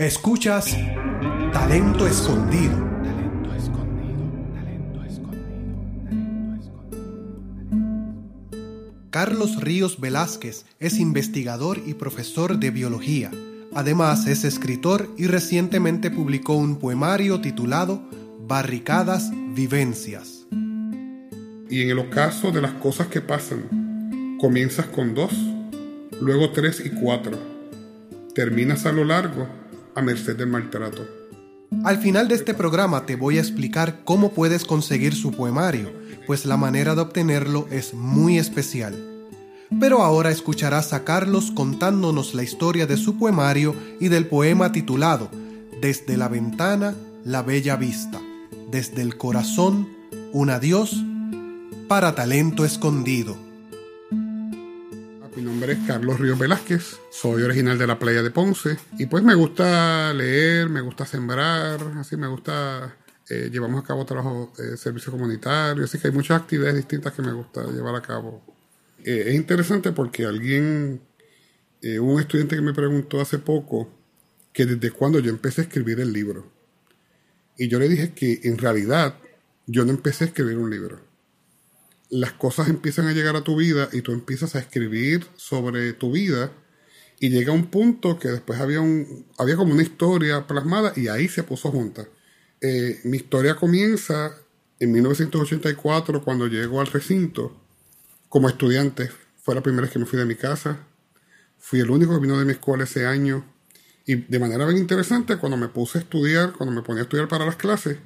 Escuchas Talento Escondido. Talento escondido, talento escondido, talento escondido. Carlos Ríos Velázquez es investigador y profesor de biología. Además es escritor y recientemente publicó un poemario titulado Barricadas Vivencias. Y en el ocaso de las cosas que pasan, comienzas con dos, luego tres y cuatro. Terminas a lo largo a merced del maltrato. Al final de este programa te voy a explicar cómo puedes conseguir su poemario, pues la manera de obtenerlo es muy especial. Pero ahora escucharás a Carlos contándonos la historia de su poemario y del poema titulado Desde la ventana, la bella vista. Desde el corazón, un adiós para talento escondido. Nombre es Carlos Ríos Velázquez, soy original de la playa de Ponce y pues me gusta leer, me gusta sembrar, así me gusta, eh, llevamos a cabo trabajo de servicio comunitario, así que hay muchas actividades distintas que me gusta llevar a cabo. Eh, es interesante porque alguien, eh, un estudiante que me preguntó hace poco que desde cuándo yo empecé a escribir el libro. Y yo le dije que en realidad yo no empecé a escribir un libro las cosas empiezan a llegar a tu vida y tú empiezas a escribir sobre tu vida y llega un punto que después había, había como una historia plasmada y ahí se puso junta. Eh, mi historia comienza en 1984 cuando llego al recinto como estudiante. Fue la primera vez que me fui de mi casa. Fui el único que vino de mi escuela ese año. Y de manera bien interesante, cuando me puse a estudiar, cuando me ponía a estudiar para las clases,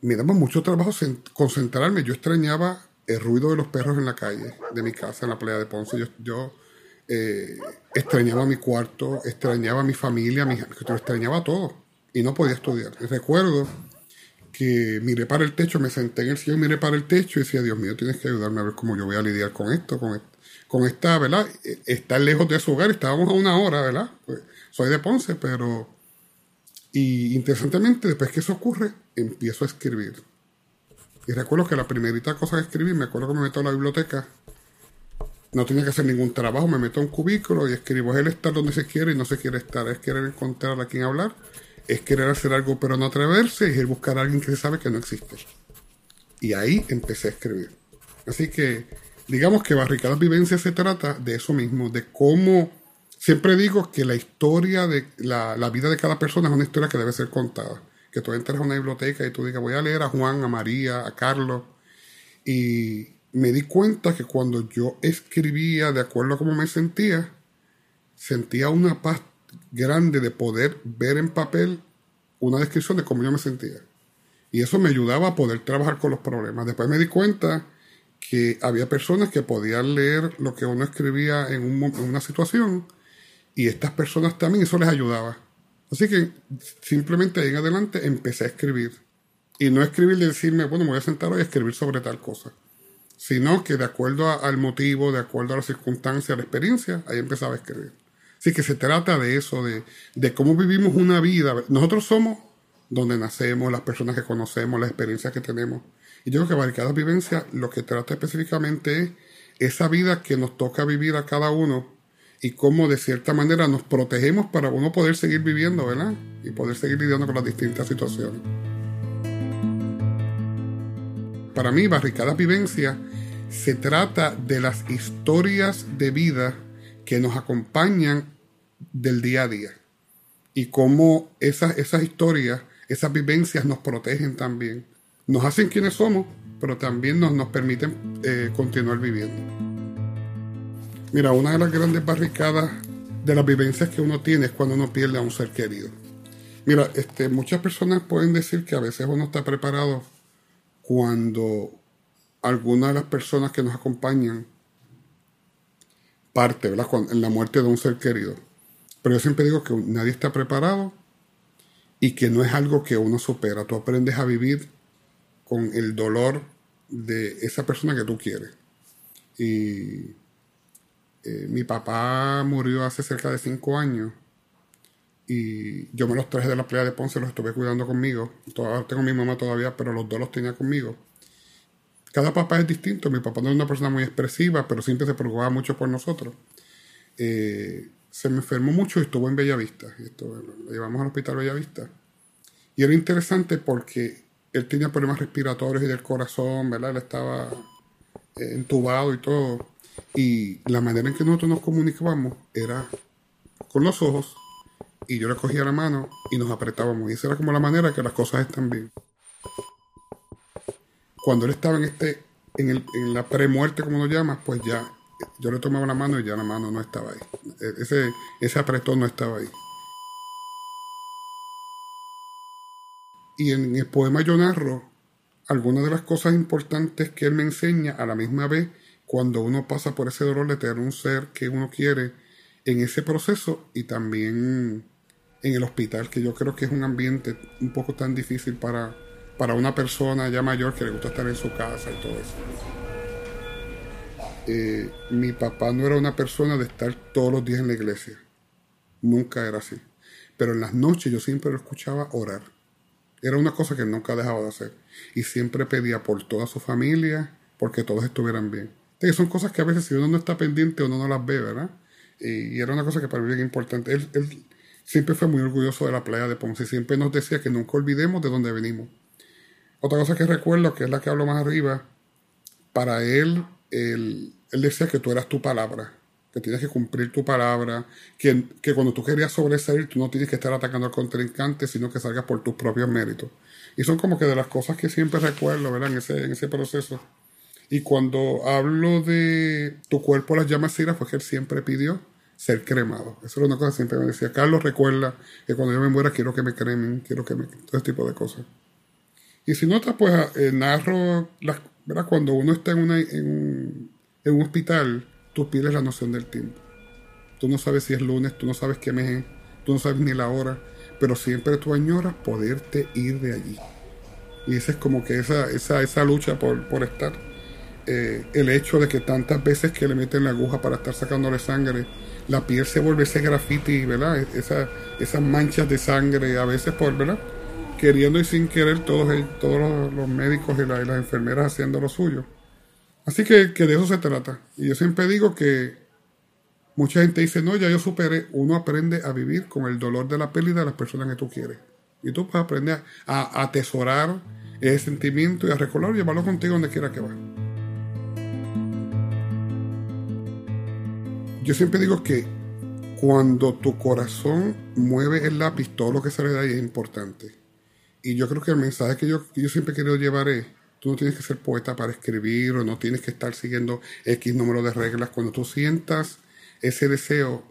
me daba mucho trabajo concentrarme. Yo extrañaba el ruido de los perros en la calle de mi casa, en la playa de Ponce. Yo, eh, extrañaba mi cuarto, extrañaba mi familia, mi, extrañaba todo y no podía estudiar. recuerdo que miré para el techo, me senté en el sillón, miré para el techo y decía, Dios mío, tienes que ayudarme a ver cómo yo voy a lidiar con esto, con, con esta, ¿verdad? E, estar lejos de su hogar, estábamos a una hora, ¿verdad? Pues, soy de Ponce, pero... Y interesantemente, después que eso ocurre, empiezo a escribir y recuerdo que la primerita cosa que escribí, me acuerdo que me meto a la biblioteca, no tenía que hacer ningún trabajo, me meto a un cubículo y escribo, es el estar donde se quiere y no se quiere estar, es querer encontrar a quien hablar, es querer hacer algo pero no atreverse, es buscar a alguien que se sabe que no existe. Y ahí empecé a escribir. Así que, digamos que Barricadas Vivencias se trata de eso mismo, de cómo, siempre digo que la historia de la, la vida de cada persona es una historia que debe ser contada que tú entres a una biblioteca y tú digas, voy a leer a Juan, a María, a Carlos. Y me di cuenta que cuando yo escribía de acuerdo a cómo me sentía, sentía una paz grande de poder ver en papel una descripción de cómo yo me sentía. Y eso me ayudaba a poder trabajar con los problemas. Después me di cuenta que había personas que podían leer lo que uno escribía en, en una situación y estas personas también eso les ayudaba. Así que simplemente ahí en adelante empecé a escribir. Y no escribir de decirme, bueno, me voy a sentar hoy a escribir sobre tal cosa. Sino que de acuerdo al motivo, de acuerdo a las circunstancias, a la experiencia, ahí empezaba a escribir. Así que se trata de eso, de, de cómo vivimos una vida. Nosotros somos donde nacemos, las personas que conocemos, las experiencias que tenemos. Y yo creo que cada vivencia lo que trata específicamente es esa vida que nos toca vivir a cada uno y cómo de cierta manera nos protegemos para uno poder seguir viviendo, ¿verdad? Y poder seguir lidiando con las distintas situaciones. Para mí, Barricadas Vivencia se trata de las historias de vida que nos acompañan del día a día y cómo esas, esas historias, esas vivencias nos protegen también. Nos hacen quienes somos, pero también nos, nos permiten eh, continuar viviendo. Mira, una de las grandes barricadas de las vivencias que uno tiene es cuando uno pierde a un ser querido. Mira, este, muchas personas pueden decir que a veces uno está preparado cuando alguna de las personas que nos acompañan parte, ¿verdad? en la muerte de un ser querido. Pero yo siempre digo que nadie está preparado y que no es algo que uno supera. Tú aprendes a vivir con el dolor de esa persona que tú quieres. Y eh, mi papá murió hace cerca de cinco años y yo me los traje de la playa de Ponce, los estuve cuidando conmigo. Todavía tengo mi mamá todavía, pero los dos los tenía conmigo. Cada papá es distinto. Mi papá no es una persona muy expresiva, pero siempre se preocupaba mucho por nosotros. Eh, se me enfermó mucho y estuvo en Bellavista. Esto, lo llevamos al hospital Bellavista. Y era interesante porque él tenía problemas respiratorios y del corazón, ¿verdad? Él estaba eh, entubado y todo. Y la manera en que nosotros nos comunicábamos era con los ojos y yo le cogía la mano y nos apretábamos. Y esa era como la manera que las cosas están bien. Cuando él estaba en este, en, el, en la premuerte, como lo llamas, pues ya yo le tomaba la mano y ya la mano no estaba ahí. E, Ese, ese apretón no estaba ahí. Y en el poema yo narro algunas de las cosas importantes que él me enseña a la misma vez cuando uno pasa por ese dolor de tener un ser que uno quiere en ese proceso y también en el hospital, que yo creo que es un ambiente un poco tan difícil para, para una persona ya mayor que le gusta estar en su casa y todo eso. Eh, mi papá no era una persona de estar todos los días en la iglesia. Nunca era así. Pero en las noches yo siempre lo escuchaba orar. Era una cosa que nunca dejaba de hacer. Y siempre pedía por toda su familia, porque todos estuvieran bien. Entonces, son cosas que a veces si uno no está pendiente uno no las ve, ¿verdad? Y, y era una cosa que para mí era importante. Él, siempre fue muy orgulloso de la playa de Ponce. Siempre nos decía que nunca olvidemos de dónde venimos. Otra cosa que recuerdo, que es la que hablo más arriba, para él, él, él decía que tú eras tu palabra, que tienes que cumplir tu palabra, que, que cuando tú querías sobresalir, tú no tienes que estar atacando al contrincante, sino que salgas por tus propios méritos. Y son como que de las cosas que siempre recuerdo, ¿verdad? En ese, en ese proceso. Y cuando hablo de tu cuerpo las llamas ira, fue que él siempre pidió ser cremado. Eso era una cosa que siempre me decía. Carlos recuerda que cuando yo me muera quiero que me cremen, quiero que me... todo ese tipo de cosas. Y si notas, pues eh, narro, las, ¿verdad? Cuando uno está en, una, en, un, en un hospital, tú pierdes la noción del tiempo. Tú no sabes si es lunes, tú no sabes qué mes es, tú no sabes ni la hora, pero siempre tú añoras poderte ir de allí. Y esa es como que esa, esa, esa lucha por, por estar. Eh, el hecho de que tantas veces que le meten la aguja para estar sacándole sangre, la piel se vuelve ese graffiti, ¿verdad? Esa, esas manchas de sangre, a veces por, ¿verdad? Queriendo y sin querer, todos, todos los, médicos y, la- y las enfermeras haciendo lo suyo. Así que, de eso se trata. Y yo siempre digo que mucha gente dice, no, ya yo superé. Uno aprende a vivir con el dolor de la pérdida de las personas que tú quieres. Y tú puedes aprender a, atesorar ese sentimiento y a recordarlo y llevarlo contigo donde quiera que vayas. Yo siempre digo que cuando tu corazón mueve el lápiz, todo lo que sale de ahí es importante. Y yo creo que el mensaje que yo, que yo siempre querido llevar es, tú no tienes que ser poeta para escribir o no tienes que estar siguiendo X número de reglas. Cuando tú sientas ese deseo,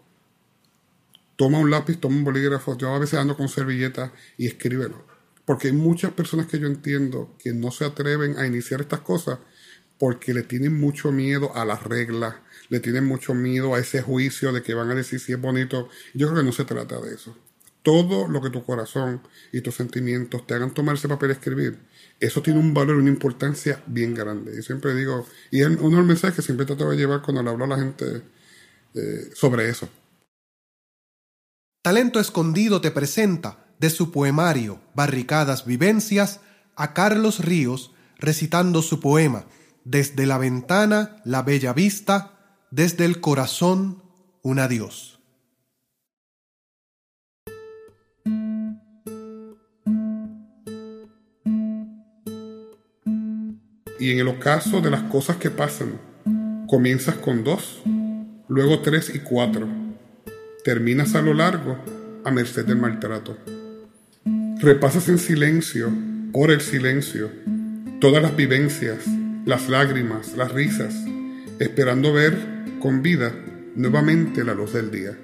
toma un lápiz, toma un bolígrafo, yo a veces ando con servilletas y escríbelo. Porque hay muchas personas que yo entiendo que no se atreven a iniciar estas cosas porque le tienen mucho miedo a las reglas, le tienen mucho miedo a ese juicio de que van a decir si es bonito. Yo creo que no se trata de eso. Todo lo que tu corazón y tus sentimientos te hagan tomar ese papel y escribir, eso tiene un valor una importancia bien grande. Y siempre digo, y es uno de los mensajes que siempre trato de llevar cuando le hablo a la gente eh, sobre eso. Talento Escondido te presenta de su poemario Barricadas Vivencias a Carlos Ríos recitando su poema Desde la ventana, la bella vista, desde el corazón, un adiós. Y en el ocaso de las cosas que pasan, comienzas con dos, luego tres y cuatro. Terminas a lo largo, a merced del maltrato. Repasas en silencio, por el silencio, todas las vivencias, las lágrimas, las risas, esperando ver con vida nuevamente la luz del día.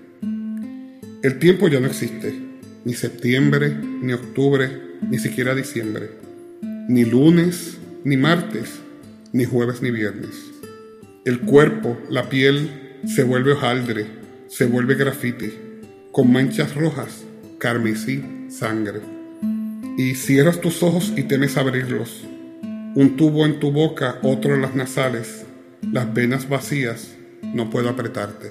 El tiempo ya no existe, ni septiembre, ni octubre, ni siquiera diciembre, ni lunes, ni martes, ni jueves, ni viernes. El cuerpo, la piel, se vuelve hojaldre, se vuelve grafiti, con manchas rojas, carmesí, sangre. Y cierras tus ojos y temes abrirlos. Un tubo en tu boca, otro en las nasales, las venas vacías, no puedo apretarte.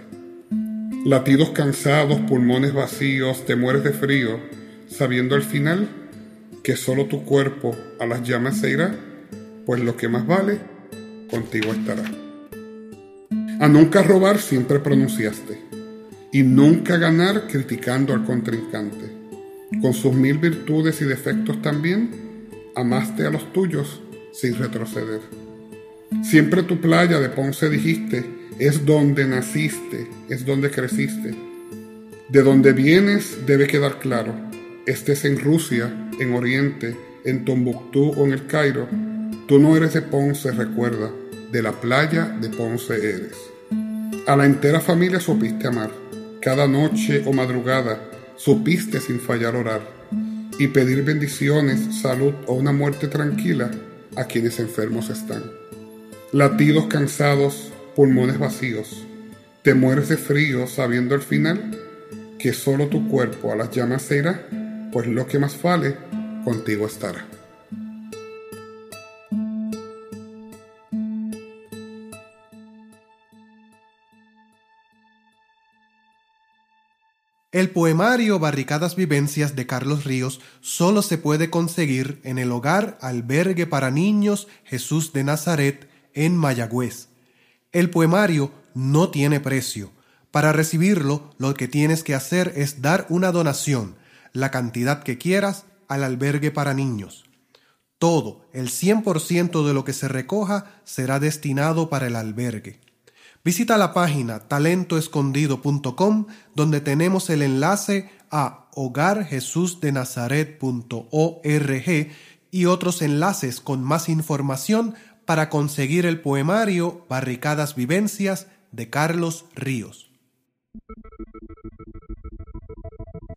Latidos cansados, pulmones vacíos, te mueres de frío, sabiendo al final que solo tu cuerpo a las llamas se irá, pues lo que más vale, contigo estará. A nunca robar siempre pronunciaste, y nunca ganar criticando al contrincante. Con sus mil virtudes y defectos también, amaste a los tuyos sin retroceder. Siempre tu playa de Ponce dijiste, es donde naciste, es donde creciste. De donde vienes debe quedar claro, estés en Rusia, en Oriente, en Tombuctú o en el Cairo, tú no eres de Ponce, recuerda, de la playa de Ponce eres. A la entera familia supiste amar, cada noche o madrugada supiste sin fallar orar y pedir bendiciones, salud o una muerte tranquila a quienes enfermos están. Latidos cansados, pulmones vacíos, te mueres de frío sabiendo al final que solo tu cuerpo a las llamas irá, pues lo que más vale contigo estará. El poemario Barricadas Vivencias de Carlos Ríos solo se puede conseguir en el hogar Albergue para Niños Jesús de Nazaret en Mayagüez. El poemario no tiene precio. Para recibirlo, lo que tienes que hacer es dar una donación, la cantidad que quieras, al albergue para niños. Todo, el 100% de lo que se recoja, será destinado para el albergue. Visita la página talentoescondido.com donde tenemos el enlace a hogarjesusdenazaret.org y otros enlaces con más información para conseguir el poemario Barricadas Vivencias de Carlos Ríos.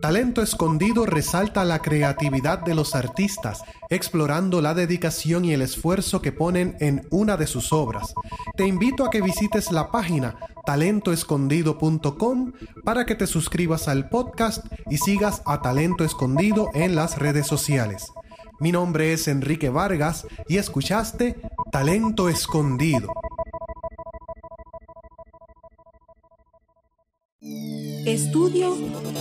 Talento Escondido resalta la creatividad de los artistas, explorando la dedicación y el esfuerzo que ponen en una de sus obras. Te invito a que visites la página talentoescondido.com para que te suscribas al podcast y sigas a Talento Escondido en las redes sociales. Mi nombre es Enrique Vargas y escuchaste Talento Escondido. Estudio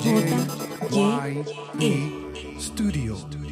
J. Y. E. Studio.